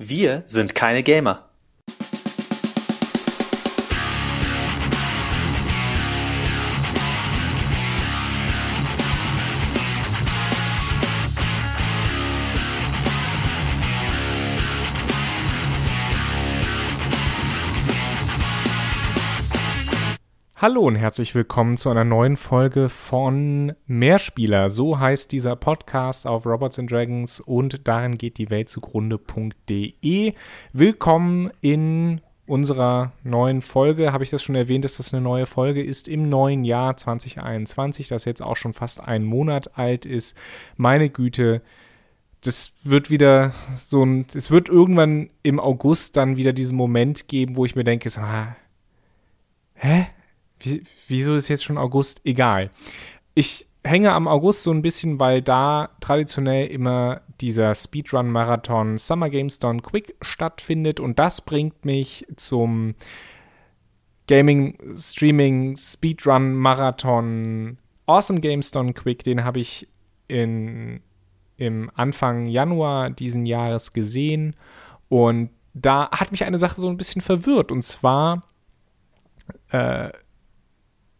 Wir sind keine Gamer. Hallo und herzlich willkommen zu einer neuen Folge von Mehrspieler. So heißt dieser Podcast auf Robots and Dragons und darin geht die Welt zugrunde.de. Willkommen in unserer neuen Folge. Habe ich das schon erwähnt, dass das eine neue Folge ist im neuen Jahr 2021, das jetzt auch schon fast einen Monat alt ist. Meine Güte, das wird wieder so ein, es wird irgendwann im August dann wieder diesen Moment geben, wo ich mir denke, so, ah, hä? Wie, wieso ist jetzt schon August? Egal. Ich hänge am August so ein bisschen, weil da traditionell immer dieser Speedrun-Marathon Summer Games Done Quick stattfindet und das bringt mich zum Gaming, Streaming, Speedrun, Marathon Awesome Games Done Quick. Den habe ich in, im Anfang Januar diesen Jahres gesehen und da hat mich eine Sache so ein bisschen verwirrt und zwar äh,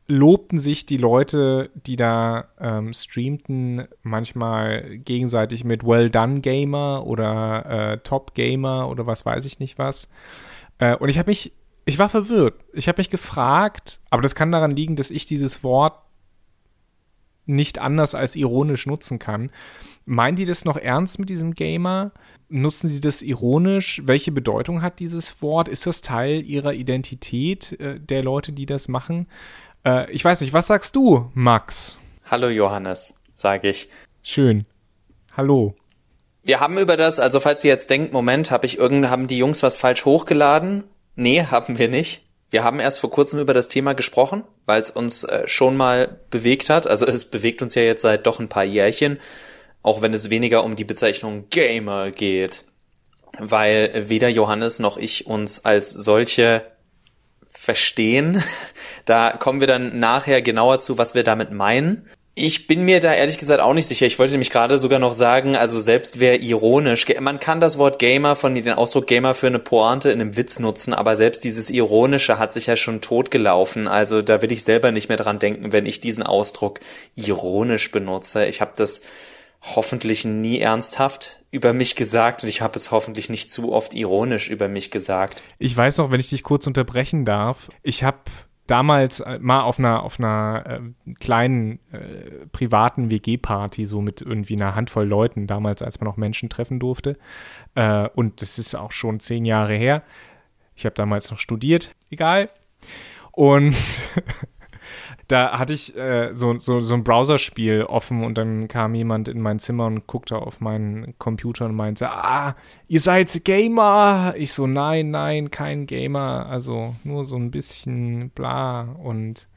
lobten sich die Leute, die da ähm, streamten, manchmal gegenseitig mit Well Done Gamer oder äh, Top Gamer oder was weiß ich nicht was. Äh, und ich habe mich, ich war verwirrt. Ich habe mich gefragt, aber das kann daran liegen, dass ich dieses Wort nicht anders als ironisch nutzen kann. Meinen die das noch ernst mit diesem Gamer? Nutzen sie das ironisch? Welche Bedeutung hat dieses Wort? Ist das Teil ihrer Identität äh, der Leute, die das machen? Äh, ich weiß nicht, was sagst du, Max? Hallo Johannes, sage ich. Schön. Hallo. Wir haben über das, also falls ihr jetzt denkt, Moment, hab ich irgend, haben die Jungs was falsch hochgeladen? Nee, haben wir nicht. Wir haben erst vor kurzem über das Thema gesprochen, weil es uns äh, schon mal bewegt hat. Also es bewegt uns ja jetzt seit doch ein paar Jährchen, auch wenn es weniger um die Bezeichnung Gamer geht. Weil weder Johannes noch ich uns als solche verstehen. Da kommen wir dann nachher genauer zu, was wir damit meinen. Ich bin mir da ehrlich gesagt auch nicht sicher. Ich wollte nämlich gerade sogar noch sagen, also selbst wer ironisch, man kann das Wort Gamer von den Ausdruck Gamer für eine Pointe in einem Witz nutzen, aber selbst dieses ironische hat sich ja schon totgelaufen. Also da will ich selber nicht mehr dran denken, wenn ich diesen Ausdruck ironisch benutze. Ich habe das hoffentlich nie ernsthaft über mich gesagt und ich habe es hoffentlich nicht zu oft ironisch über mich gesagt. Ich weiß noch, wenn ich dich kurz unterbrechen darf, ich habe damals äh, mal auf einer auf einer äh, kleinen äh, privaten WG-Party so mit irgendwie einer Handvoll Leuten damals, als man noch Menschen treffen durfte äh, und das ist auch schon zehn Jahre her. Ich habe damals noch studiert, egal. Und da hatte ich äh, so, so, so ein Browserspiel offen und dann kam jemand in mein Zimmer und guckte auf meinen Computer und meinte, ah, ihr seid Gamer. Ich so, nein, nein, kein Gamer. Also nur so ein bisschen bla. Und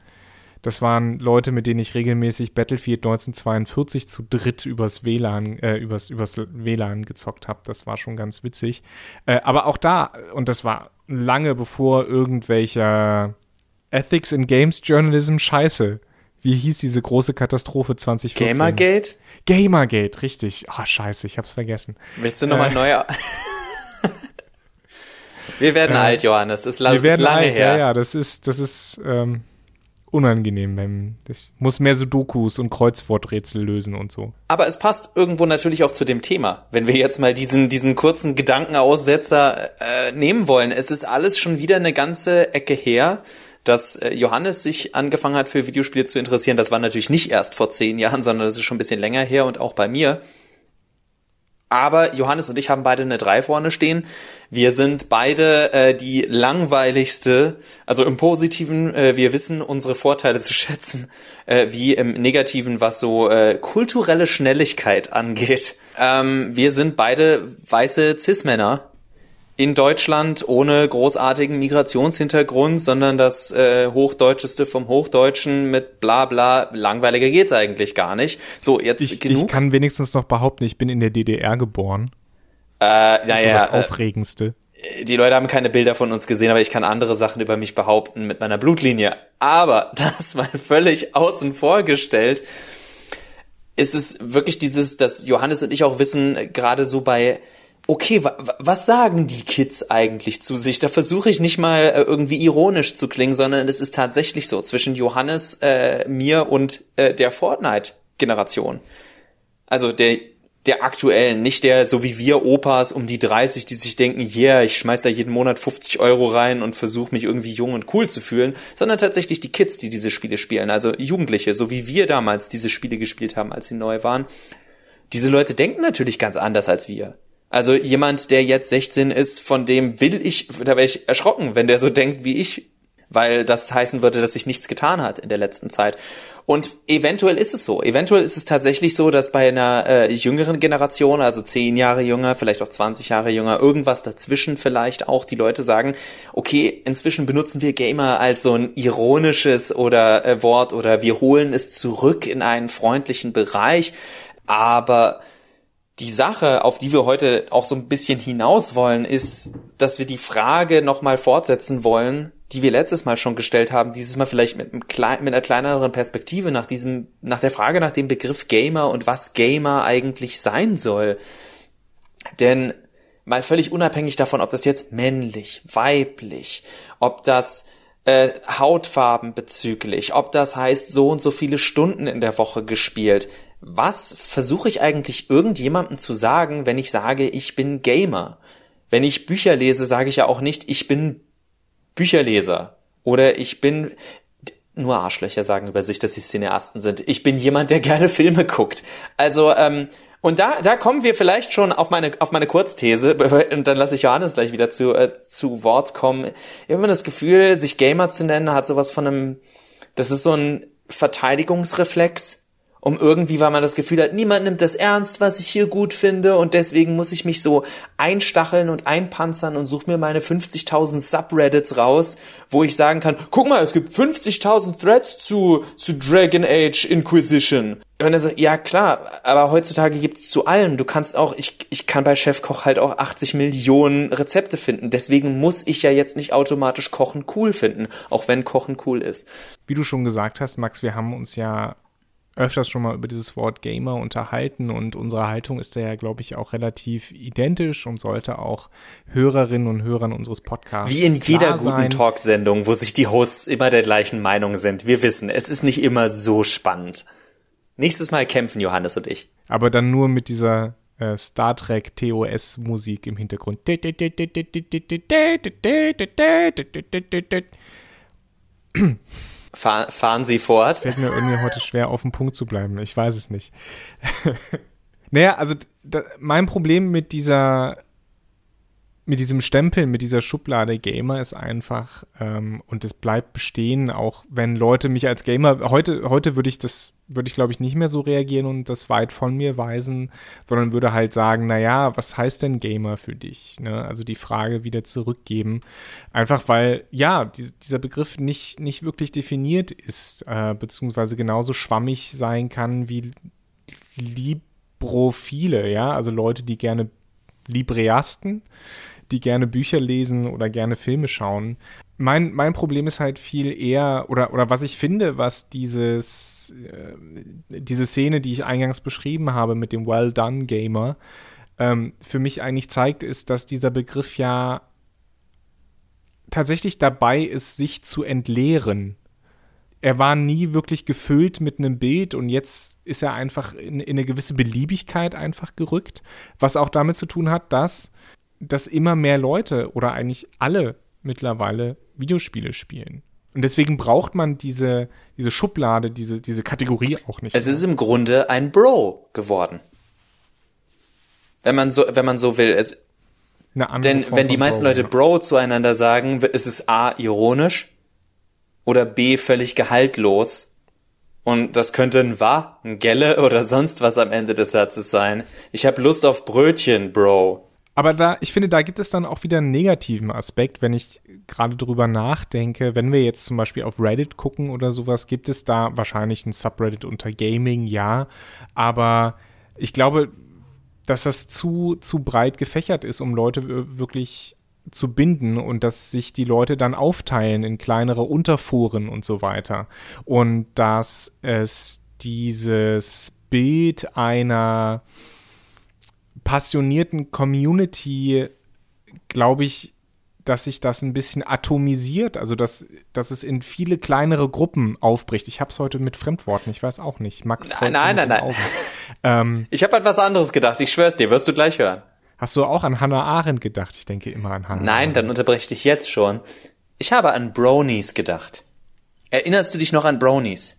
das waren Leute, mit denen ich regelmäßig Battlefield 1942 zu dritt übers WLAN, äh, übers, übers WLAN gezockt habe. Das war schon ganz witzig. Äh, aber auch da, und das war lange bevor irgendwelcher Ethics in Games Journalism scheiße. Wie hieß diese große Katastrophe 2014? Gamergate? Gamergate, richtig. Ah, oh, scheiße, ich hab's vergessen. Willst du nochmal äh, neu? wir werden äh, alt, Johannes. Es wir werden lange alt, her. Ja, ja, das ist, das ist ähm, unangenehm. Wenn, ich muss mehr so Dokus und Kreuzworträtsel lösen und so. Aber es passt irgendwo natürlich auch zu dem Thema. Wenn wir jetzt mal diesen, diesen kurzen Gedankenaussetzer äh, nehmen wollen. Es ist alles schon wieder eine ganze Ecke her dass äh, Johannes sich angefangen hat für Videospiele zu interessieren. Das war natürlich nicht erst vor zehn Jahren, sondern das ist schon ein bisschen länger her und auch bei mir. Aber Johannes und ich haben beide eine 3 vorne stehen. Wir sind beide äh, die langweiligste, also im Positiven, äh, wir wissen unsere Vorteile zu schätzen, äh, wie im Negativen, was so äh, kulturelle Schnelligkeit angeht. Ähm, wir sind beide weiße Cis-Männer in Deutschland ohne großartigen Migrationshintergrund, sondern das äh, Hochdeutscheste vom Hochdeutschen mit bla bla. Langweiliger geht's eigentlich gar nicht. So, jetzt ich, genug. Ich kann wenigstens noch behaupten, ich bin in der DDR geboren. Äh, naja. Das, das Aufregendste. Äh, die Leute haben keine Bilder von uns gesehen, aber ich kann andere Sachen über mich behaupten mit meiner Blutlinie. Aber das mal völlig außen vor gestellt, ist es wirklich dieses, dass Johannes und ich auch wissen, gerade so bei okay, wa was sagen die Kids eigentlich zu sich? Da versuche ich nicht mal äh, irgendwie ironisch zu klingen, sondern es ist tatsächlich so zwischen Johannes, äh, mir und äh, der Fortnite-Generation. Also der der aktuellen, nicht der, so wie wir Opas um die 30, die sich denken, yeah, ich schmeiß da jeden Monat 50 Euro rein und versuche mich irgendwie jung und cool zu fühlen, sondern tatsächlich die Kids, die diese Spiele spielen, also Jugendliche, so wie wir damals diese Spiele gespielt haben, als sie neu waren. Diese Leute denken natürlich ganz anders als wir. Also jemand, der jetzt 16 ist, von dem will ich, da wäre ich erschrocken, wenn der so denkt wie ich, weil das heißen würde, dass sich nichts getan hat in der letzten Zeit. Und eventuell ist es so. Eventuell ist es tatsächlich so, dass bei einer äh, jüngeren Generation, also zehn Jahre jünger, vielleicht auch 20 Jahre jünger, irgendwas dazwischen vielleicht auch die Leute sagen, okay, inzwischen benutzen wir Gamer als so ein ironisches oder äh, Wort oder wir holen es zurück in einen freundlichen Bereich. Aber die Sache, auf die wir heute auch so ein bisschen hinaus wollen, ist, dass wir die Frage nochmal fortsetzen wollen, die wir letztes Mal schon gestellt haben, dieses Mal vielleicht mit, einem mit einer kleineren Perspektive nach diesem, nach der Frage nach dem Begriff Gamer und was Gamer eigentlich sein soll. Denn mal völlig unabhängig davon, ob das jetzt männlich, weiblich, ob das äh, Hautfarben bezüglich, ob das heißt so und so viele Stunden in der Woche gespielt, was versuche ich eigentlich irgendjemandem zu sagen, wenn ich sage, ich bin Gamer? Wenn ich Bücher lese, sage ich ja auch nicht, ich bin Bücherleser. Oder ich bin, nur Arschlöcher sagen über sich, dass sie Cineasten sind. Ich bin jemand, der gerne Filme guckt. Also, ähm, und da, da kommen wir vielleicht schon auf meine, auf meine Kurzthese, und dann lasse ich Johannes gleich wieder zu, äh, zu Wort kommen. Ich habe immer das Gefühl, sich Gamer zu nennen, hat sowas von einem, das ist so ein Verteidigungsreflex um irgendwie, weil man das Gefühl hat, niemand nimmt das ernst, was ich hier gut finde und deswegen muss ich mich so einstacheln und einpanzern und suche mir meine 50.000 Subreddits raus, wo ich sagen kann, guck mal, es gibt 50.000 Threads zu, zu Dragon Age Inquisition. Und er so, ja klar, aber heutzutage gibt's zu allem. Du kannst auch, ich, ich kann bei Chefkoch halt auch 80 Millionen Rezepte finden. Deswegen muss ich ja jetzt nicht automatisch Kochen cool finden, auch wenn Kochen cool ist. Wie du schon gesagt hast, Max, wir haben uns ja öfters schon mal über dieses Wort Gamer unterhalten und unsere Haltung ist da ja, glaube ich, auch relativ identisch und sollte auch Hörerinnen und Hörern unseres Podcasts. Wie in jeder guten Talksendung, wo sich die Hosts immer der gleichen Meinung sind. Wir wissen, es ist nicht immer so spannend. Nächstes Mal kämpfen Johannes und ich. Aber dann nur mit dieser äh, Star Trek TOS Musik im Hintergrund. Fahr, fahren Sie fort. Fällt mir irgendwie heute schwer, auf dem Punkt zu bleiben. Ich weiß es nicht. naja, also da, mein Problem mit dieser mit diesem Stempel, mit dieser Schublade Gamer ist einfach, ähm, und es bleibt bestehen, auch wenn Leute mich als Gamer, heute, heute würde ich das, würde ich glaube ich nicht mehr so reagieren und das weit von mir weisen, sondern würde halt sagen, naja, was heißt denn Gamer für dich? Ne? Also die Frage wieder zurückgeben. Einfach weil, ja, die, dieser Begriff nicht, nicht wirklich definiert ist, äh, beziehungsweise genauso schwammig sein kann wie Librophile, ja, also Leute, die gerne Libreasten, die gerne Bücher lesen oder gerne Filme schauen. Mein, mein Problem ist halt viel eher, oder, oder was ich finde, was dieses, äh, diese Szene, die ich eingangs beschrieben habe mit dem Well Done Gamer, ähm, für mich eigentlich zeigt, ist, dass dieser Begriff ja tatsächlich dabei ist, sich zu entleeren. Er war nie wirklich gefüllt mit einem Bild und jetzt ist er einfach in, in eine gewisse Beliebigkeit einfach gerückt, was auch damit zu tun hat, dass dass immer mehr Leute oder eigentlich alle mittlerweile Videospiele spielen. Und deswegen braucht man diese, diese Schublade, diese, diese Kategorie auch nicht. Es mehr. ist im Grunde ein Bro geworden. Wenn man so, wenn man so will. Es, denn Form wenn die meisten Bro, Leute Bro zueinander sagen, ist es A, ironisch oder B, völlig gehaltlos. Und das könnte ein Wa, ein Gelle oder sonst was am Ende des Satzes sein. Ich hab Lust auf Brötchen, Bro. Aber da, ich finde, da gibt es dann auch wieder einen negativen Aspekt, wenn ich gerade drüber nachdenke. Wenn wir jetzt zum Beispiel auf Reddit gucken oder sowas, gibt es da wahrscheinlich ein Subreddit unter Gaming, ja. Aber ich glaube, dass das zu, zu breit gefächert ist, um Leute wirklich zu binden und dass sich die Leute dann aufteilen in kleinere Unterforen und so weiter. Und dass es dieses Bild einer passionierten Community, glaube ich, dass sich das ein bisschen atomisiert, also dass, dass es in viele kleinere Gruppen aufbricht. Ich habe es heute mit Fremdworten, ich weiß auch nicht. Max. Nein, nein, nein, nein. Ähm, ich habe an was anderes gedacht. Ich schwör's dir, wirst du gleich hören. Hast du auch an Hannah Arendt gedacht? Ich denke immer an Hannah. Nein, Arendt. dann unterbreche ich dich jetzt schon. Ich habe an Bronies gedacht. Erinnerst du dich noch an Bronies?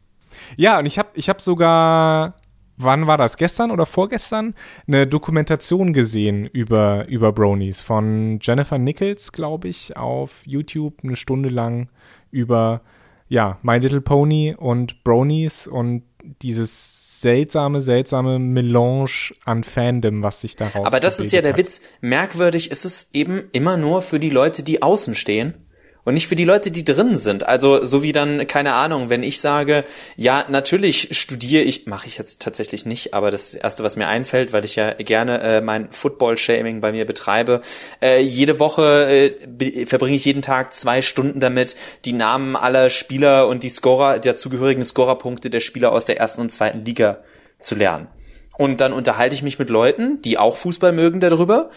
Ja, und ich habe ich hab sogar wann war das? Gestern oder vorgestern? Eine Dokumentation gesehen über, über Bronies von Jennifer Nichols, glaube ich, auf YouTube eine Stunde lang über ja, My Little Pony und Bronies und dieses seltsame, seltsame Melange an Fandom, was sich daraus Aber das ist ja der hat. Witz. Merkwürdig ist es eben immer nur für die Leute, die außen stehen und nicht für die Leute, die drin sind. Also so wie dann, keine Ahnung, wenn ich sage, ja, natürlich studiere ich, mache ich jetzt tatsächlich nicht, aber das Erste, was mir einfällt, weil ich ja gerne äh, mein Football-Shaming bei mir betreibe, äh, jede Woche äh, verbringe ich jeden Tag zwei Stunden damit, die Namen aller Spieler und die Scorer, der zugehörigen Scorerpunkte der Spieler aus der ersten und zweiten Liga zu lernen. Und dann unterhalte ich mich mit Leuten, die auch Fußball mögen darüber.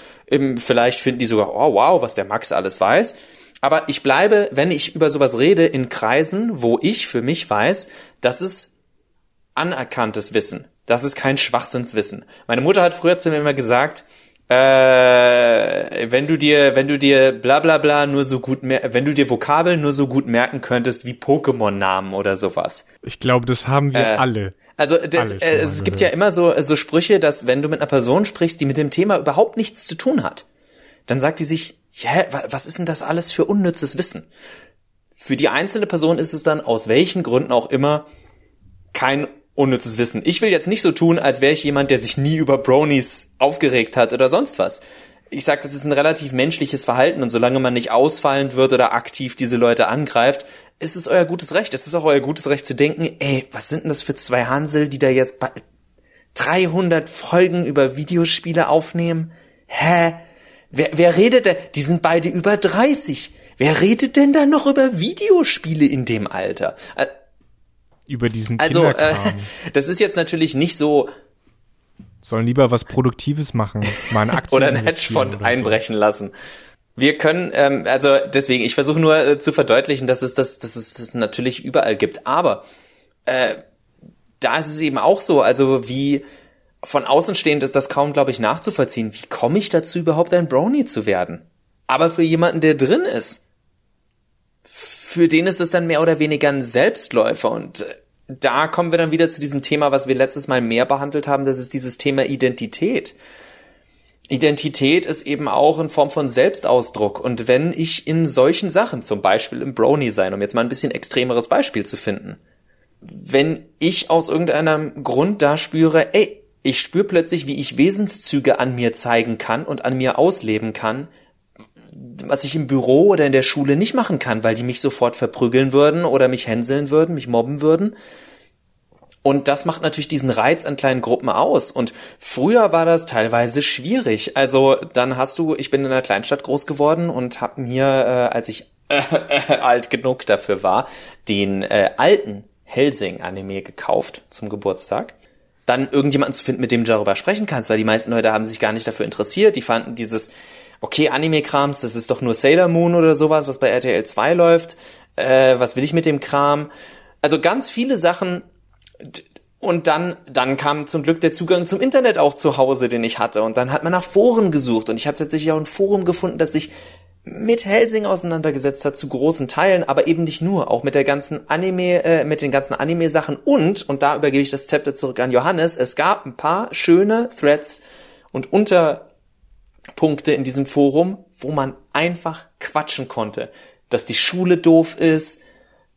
Vielleicht finden die sogar, oh wow, was der Max alles weiß. Aber ich bleibe, wenn ich über sowas rede, in Kreisen, wo ich für mich weiß, das ist anerkanntes Wissen. Das ist kein Schwachsinnswissen. Meine Mutter hat früher zu mir immer gesagt, äh, wenn du dir, wenn du dir bla bla bla nur so gut, wenn du dir Vokabeln nur so gut merken könntest wie Pokémon-Namen oder sowas. Ich glaube, das haben wir äh, alle. Also das, alle äh, es gibt ja immer so, so Sprüche, dass wenn du mit einer Person sprichst, die mit dem Thema überhaupt nichts zu tun hat, dann sagt die sich, ja, was ist denn das alles für unnützes Wissen? Für die einzelne Person ist es dann aus welchen Gründen auch immer kein unnützes Wissen. Ich will jetzt nicht so tun, als wäre ich jemand, der sich nie über Bronies aufgeregt hat oder sonst was. Ich sag, das ist ein relativ menschliches Verhalten und solange man nicht ausfallend wird oder aktiv diese Leute angreift, ist es euer gutes Recht. Es ist auch euer gutes Recht zu denken, ey, was sind denn das für zwei Hansel, die da jetzt 300 Folgen über Videospiele aufnehmen? Hä? Wer, wer redet denn? Die sind beide über 30. Wer redet denn da noch über Videospiele in dem Alter? Über diesen Also, äh, das ist jetzt natürlich nicht so. Sollen lieber was Produktives machen, mal ein Aktien oder ein Hedgefonds einbrechen so. lassen. Wir können, ähm, also deswegen, ich versuche nur äh, zu verdeutlichen, dass es das, dass es das natürlich überall gibt. Aber äh, da ist es eben auch so, also wie von außen stehend ist das kaum, glaube ich, nachzuvollziehen. Wie komme ich dazu, überhaupt ein Brownie zu werden? Aber für jemanden, der drin ist, für den ist es dann mehr oder weniger ein Selbstläufer. Und äh, da kommen wir dann wieder zu diesem Thema, was wir letztes Mal mehr behandelt haben, das ist dieses Thema Identität. Identität ist eben auch in Form von Selbstausdruck. Und wenn ich in solchen Sachen, zum Beispiel im Brownie sein, um jetzt mal ein bisschen extremeres Beispiel zu finden, wenn ich aus irgendeinem Grund da spüre, ey, ich spüre plötzlich, wie ich Wesenszüge an mir zeigen kann und an mir ausleben kann, was ich im Büro oder in der Schule nicht machen kann, weil die mich sofort verprügeln würden oder mich hänseln würden, mich mobben würden. Und das macht natürlich diesen Reiz an kleinen Gruppen aus. Und früher war das teilweise schwierig. Also dann hast du, ich bin in einer Kleinstadt groß geworden und habe mir, äh, als ich äh, äh, alt genug dafür war, den äh, alten Helsing-Anime gekauft zum Geburtstag dann irgendjemanden zu finden, mit dem du darüber sprechen kannst, weil die meisten Leute haben sich gar nicht dafür interessiert. Die fanden dieses, okay, Anime-Krams, das ist doch nur Sailor Moon oder sowas, was bei RTL 2 läuft. Äh, was will ich mit dem Kram? Also ganz viele Sachen. Und dann, dann kam zum Glück der Zugang zum Internet auch zu Hause, den ich hatte. Und dann hat man nach Foren gesucht. Und ich habe tatsächlich auch ein Forum gefunden, das sich mit Helsing auseinandergesetzt hat zu großen Teilen, aber eben nicht nur, auch mit der ganzen Anime, äh, mit den ganzen Anime-Sachen. Und, und da übergebe ich das Zepter zurück an Johannes, es gab ein paar schöne Threads und Unterpunkte in diesem Forum, wo man einfach quatschen konnte, dass die Schule doof ist,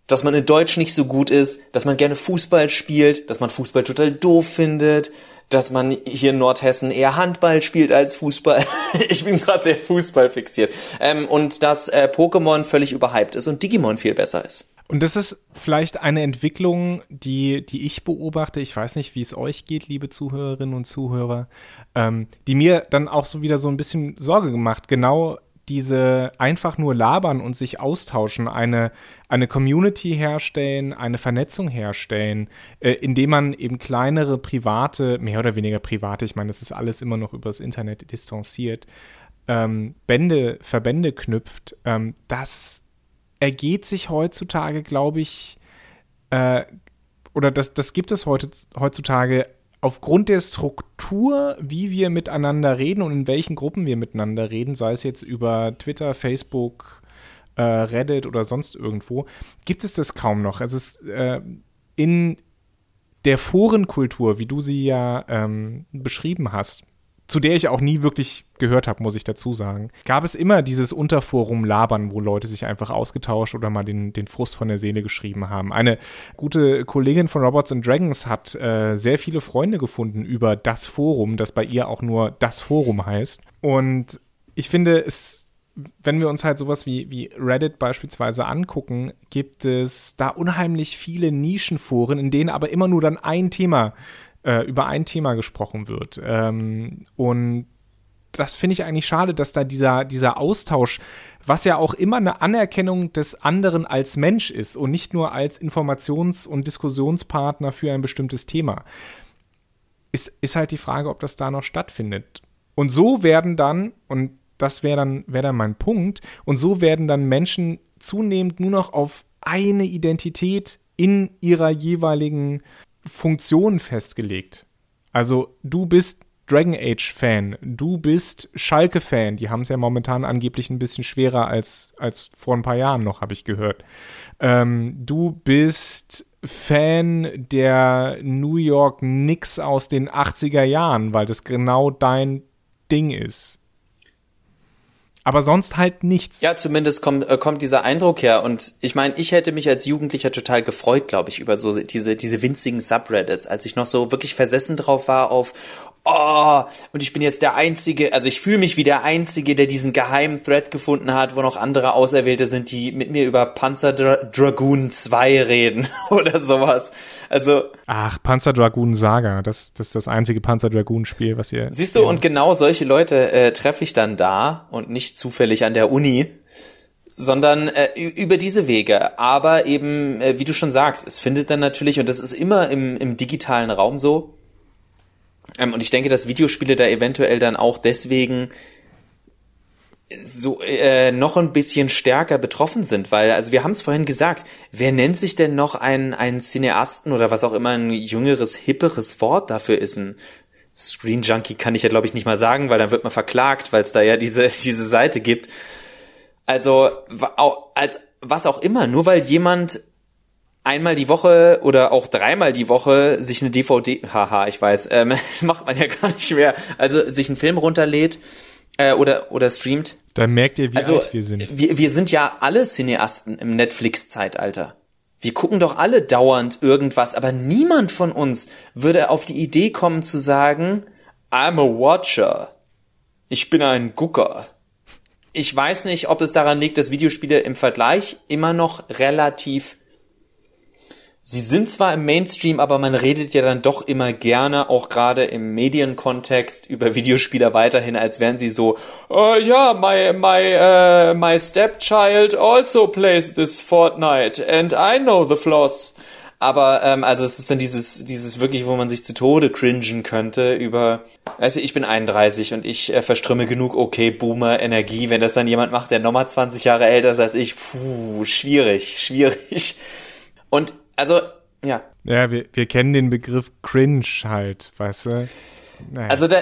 dass man in Deutsch nicht so gut ist, dass man gerne Fußball spielt, dass man Fußball total doof findet, dass man hier in Nordhessen eher Handball spielt als Fußball. ich bin gerade sehr Fußball fixiert. Ähm, und dass äh, Pokémon völlig überhyped ist und Digimon viel besser ist. Und das ist vielleicht eine Entwicklung, die, die ich beobachte. Ich weiß nicht, wie es euch geht, liebe Zuhörerinnen und Zuhörer, ähm, die mir dann auch so wieder so ein bisschen Sorge gemacht. Genau diese einfach nur labern und sich austauschen, eine, eine Community herstellen, eine Vernetzung herstellen, äh, indem man eben kleinere private, mehr oder weniger private, ich meine, das ist alles immer noch übers Internet distanziert, ähm, Bände, Verbände knüpft, ähm, das ergeht sich heutzutage, glaube ich, äh, oder das, das gibt es heute, heutzutage aufgrund der Struktur, wie wir miteinander reden und in welchen Gruppen wir miteinander reden, sei es jetzt über Twitter, Facebook, äh, Reddit oder sonst irgendwo, gibt es das kaum noch. Es ist äh, in der Forenkultur, wie du sie ja ähm, beschrieben hast, zu der ich auch nie wirklich gehört habe, muss ich dazu sagen, gab es immer dieses Unterforum Labern, wo Leute sich einfach ausgetauscht oder mal den, den Frust von der Seele geschrieben haben. Eine gute Kollegin von Robots and Dragons hat äh, sehr viele Freunde gefunden über das Forum, das bei ihr auch nur das Forum heißt. Und ich finde, es wenn wir uns halt sowas wie, wie Reddit beispielsweise angucken, gibt es da unheimlich viele Nischenforen, in denen aber immer nur dann ein Thema äh, über ein Thema gesprochen wird. Ähm, und das finde ich eigentlich schade, dass da dieser, dieser Austausch, was ja auch immer eine Anerkennung des anderen als Mensch ist und nicht nur als Informations- und Diskussionspartner für ein bestimmtes Thema, ist, ist halt die Frage, ob das da noch stattfindet. Und so werden dann, und das wäre dann, wär dann mein Punkt, und so werden dann Menschen zunehmend nur noch auf eine Identität in ihrer jeweiligen Funktionen festgelegt. Also du bist Dragon Age Fan, du bist Schalke Fan, die haben es ja momentan angeblich ein bisschen schwerer als, als vor ein paar Jahren noch, habe ich gehört. Ähm, du bist Fan der New York Knicks aus den 80er Jahren, weil das genau dein Ding ist aber sonst halt nichts. Ja, zumindest kommt, äh, kommt dieser Eindruck her. Und ich meine, ich hätte mich als Jugendlicher total gefreut, glaube ich, über so diese, diese winzigen Subreddits, als ich noch so wirklich versessen drauf war auf, oh, und ich bin jetzt der Einzige, also ich fühle mich wie der Einzige, der diesen geheimen Thread gefunden hat, wo noch andere Auserwählte sind, die mit mir über Panzer Dra Dragoon 2 reden oder sowas. Also. Ach, Panzer Dragoon Saga, das, das ist das einzige Panzer Dragoon Spiel, was ihr. Siehst du, und genau solche Leute äh, treffe ich dann da und nicht zufällig an der Uni sondern äh, über diese Wege. Aber eben, äh, wie du schon sagst, es findet dann natürlich, und das ist immer im, im digitalen Raum so, ähm, und ich denke, dass Videospiele da eventuell dann auch deswegen so äh, noch ein bisschen stärker betroffen sind, weil also wir haben es vorhin gesagt, wer nennt sich denn noch einen einen Cineasten oder was auch immer ein jüngeres hipperes Wort dafür ist ein Screen Junkie kann ich ja glaube ich nicht mal sagen, weil dann wird man verklagt, weil es da ja diese diese Seite gibt. Also als was auch immer, nur weil jemand einmal die Woche oder auch dreimal die Woche sich eine DVD, haha, ich weiß, ähm, macht man ja gar nicht mehr, also sich einen Film runterlädt äh, oder oder streamt. Da merkt ihr, wie also, alt wir sind. Wir, wir sind ja alle Cineasten im Netflix-Zeitalter. Wir gucken doch alle dauernd irgendwas, aber niemand von uns würde auf die Idee kommen zu sagen, I'm a Watcher. Ich bin ein Gucker. Ich weiß nicht, ob es daran liegt, dass Videospiele im Vergleich immer noch relativ sie sind zwar im Mainstream, aber man redet ja dann doch immer gerne, auch gerade im Medienkontext, über Videospieler weiterhin, als wären sie so, oh ja, my, my, uh, my stepchild also plays this Fortnite and I know the floss. Aber ähm, also es ist dann dieses dieses wirklich, wo man sich zu Tode cringen könnte über, weißt du, ich bin 31 und ich äh, verströme genug okay Boomer Energie, wenn das dann jemand macht, der nochmal 20 Jahre älter ist als ich, puh, schwierig, schwierig. Und also, ja. Ja, wir, wir kennen den Begriff Cringe halt, weißt du? Naja. Also da,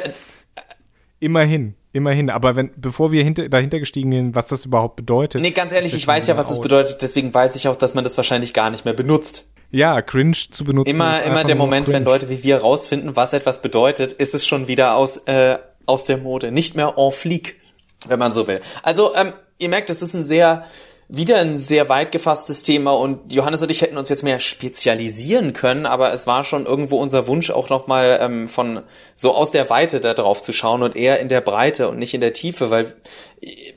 Immerhin, immerhin. Aber wenn, bevor wir hinter, dahinter gestiegen sind, was das überhaupt bedeutet. Nee, ganz ehrlich, ich weiß ja, was das bedeutet, deswegen weiß ich auch, dass man das wahrscheinlich gar nicht mehr benutzt. Ja, cringe zu benutzen. Immer, immer der Moment, cringe. wenn Leute wie wir rausfinden, was etwas bedeutet, ist es schon wieder aus, äh, aus der Mode. Nicht mehr en fleek, wenn man so will. Also, ähm, ihr merkt, das ist ein sehr, wieder ein sehr weit gefasstes Thema und Johannes und ich hätten uns jetzt mehr spezialisieren können, aber es war schon irgendwo unser Wunsch auch nochmal ähm, von so aus der Weite da drauf zu schauen und eher in der Breite und nicht in der Tiefe, weil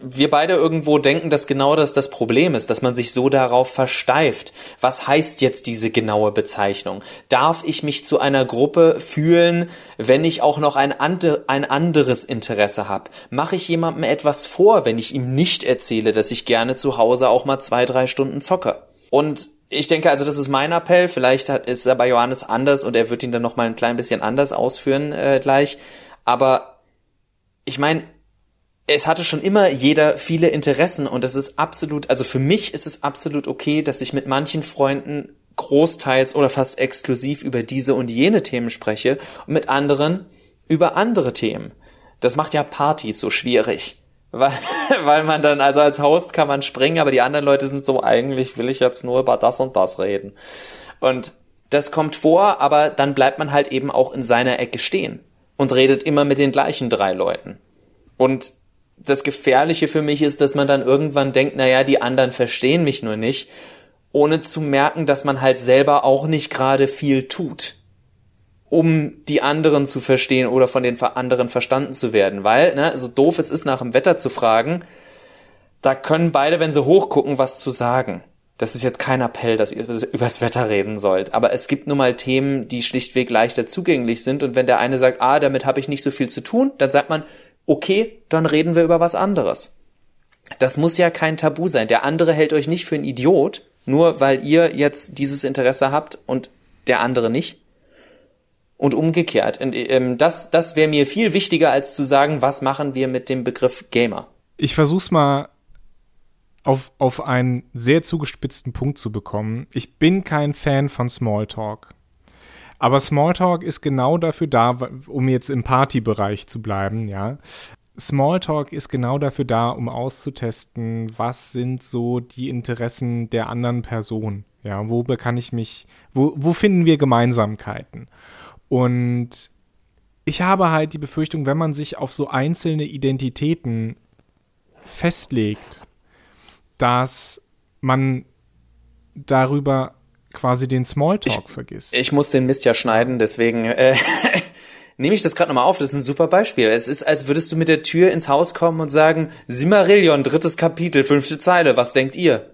wir beide irgendwo denken, dass genau das das Problem ist, dass man sich so darauf versteift. Was heißt jetzt diese genaue Bezeichnung? Darf ich mich zu einer Gruppe fühlen, wenn ich auch noch ein, ande, ein anderes Interesse habe? Mache ich jemandem etwas vor, wenn ich ihm nicht erzähle, dass ich gerne zu Hause auch mal zwei, drei Stunden zocke? Und ich denke, also das ist mein Appell. Vielleicht hat, ist er bei Johannes anders und er wird ihn dann noch mal ein klein bisschen anders ausführen äh, gleich. Aber ich meine, es hatte schon immer jeder viele Interessen und das ist absolut, also für mich ist es absolut okay, dass ich mit manchen Freunden großteils oder fast exklusiv über diese und jene Themen spreche und mit anderen über andere Themen. Das macht ja Partys so schwierig. Weil, weil man dann, also als Host kann man springen, aber die anderen Leute sind so, eigentlich will ich jetzt nur über das und das reden. Und das kommt vor, aber dann bleibt man halt eben auch in seiner Ecke stehen und redet immer mit den gleichen drei Leuten. Und das Gefährliche für mich ist, dass man dann irgendwann denkt, naja, die anderen verstehen mich nur nicht, ohne zu merken, dass man halt selber auch nicht gerade viel tut, um die anderen zu verstehen oder von den anderen verstanden zu werden. Weil, ne, so doof es ist, nach dem Wetter zu fragen, da können beide, wenn sie hochgucken, was zu sagen. Das ist jetzt kein Appell, dass ihr übers Wetter reden sollt. Aber es gibt nun mal Themen, die schlichtweg leichter zugänglich sind. Und wenn der eine sagt, ah, damit habe ich nicht so viel zu tun, dann sagt man, okay, dann reden wir über was anderes. Das muss ja kein Tabu sein. Der andere hält euch nicht für einen Idiot, nur weil ihr jetzt dieses Interesse habt und der andere nicht. Und umgekehrt. Ähm, das, das wäre mir viel wichtiger, als zu sagen, was machen wir mit dem Begriff Gamer. Ich versuch's mal auf, auf einen sehr zugespitzten Punkt zu bekommen. Ich bin kein Fan von Smalltalk. Aber Smalltalk ist genau dafür da, um jetzt im Partybereich zu bleiben, ja. Smalltalk ist genau dafür da, um auszutesten, was sind so die Interessen der anderen Person. Ja, wo kann ich mich, wo, wo finden wir Gemeinsamkeiten? Und ich habe halt die Befürchtung, wenn man sich auf so einzelne Identitäten festlegt, dass man darüber quasi den Smalltalk ich, vergisst. Ich muss den Mist ja schneiden, deswegen äh, nehme ich das gerade nochmal auf. Das ist ein super Beispiel. Es ist, als würdest du mit der Tür ins Haus kommen und sagen, Simarillion, drittes Kapitel, fünfte Zeile, was denkt ihr?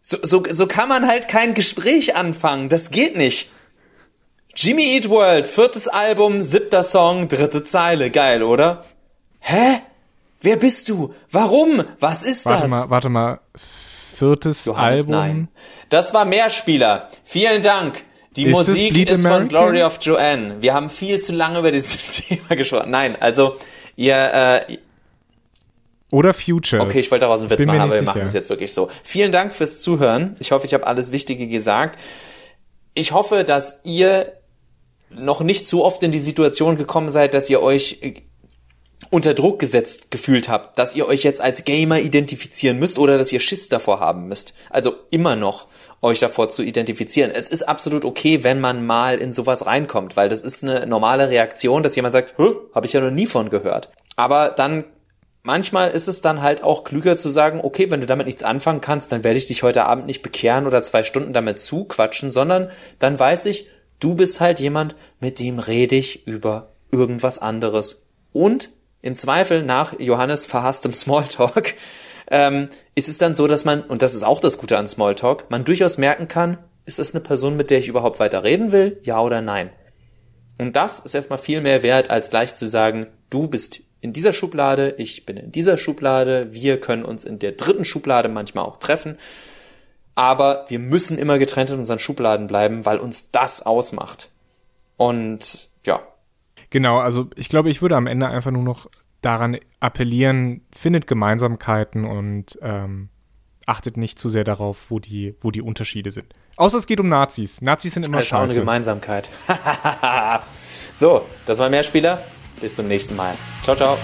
So, so, so kann man halt kein Gespräch anfangen. Das geht nicht. Jimmy Eat World, viertes Album, siebter Song, dritte Zeile. Geil, oder? Hä? Wer bist du? Warum? Was ist warte das? Mal, warte mal, viertes Johannes, Album. Nein. Das war Mehrspieler. Vielen Dank. Die ist Musik ist American? von Glory of Joanne. Wir haben viel zu lange über dieses Thema gesprochen. Nein, also ihr äh, oder Futures. Okay, ich wollte daraus einen Witz machen, aber wir sicher. machen es jetzt wirklich so. Vielen Dank fürs Zuhören. Ich hoffe, ich habe alles Wichtige gesagt. Ich hoffe, dass ihr noch nicht so oft in die Situation gekommen seid, dass ihr euch unter Druck gesetzt gefühlt habt, dass ihr euch jetzt als Gamer identifizieren müsst oder dass ihr Schiss davor haben müsst. Also immer noch euch davor zu identifizieren. Es ist absolut okay, wenn man mal in sowas reinkommt, weil das ist eine normale Reaktion, dass jemand sagt, habe ich ja noch nie von gehört. Aber dann manchmal ist es dann halt auch klüger zu sagen, okay, wenn du damit nichts anfangen kannst, dann werde ich dich heute Abend nicht bekehren oder zwei Stunden damit zuquatschen, sondern dann weiß ich, du bist halt jemand, mit dem rede ich über irgendwas anderes. Und im Zweifel nach Johannes verhasstem Smalltalk ähm, ist es dann so, dass man, und das ist auch das Gute an Smalltalk, man durchaus merken kann, ist das eine Person, mit der ich überhaupt weiter reden will, ja oder nein. Und das ist erstmal viel mehr wert, als gleich zu sagen, du bist in dieser Schublade, ich bin in dieser Schublade, wir können uns in der dritten Schublade manchmal auch treffen, aber wir müssen immer getrennt in unseren Schubladen bleiben, weil uns das ausmacht. Und ja, Genau, also ich glaube, ich würde am Ende einfach nur noch daran appellieren, findet Gemeinsamkeiten und ähm, achtet nicht zu sehr darauf, wo die, wo die Unterschiede sind. Außer es geht um Nazis. Nazis sind immer das ist scheiße. auch eine Gemeinsamkeit. so, das war Mehrspieler. Bis zum nächsten Mal. Ciao, ciao.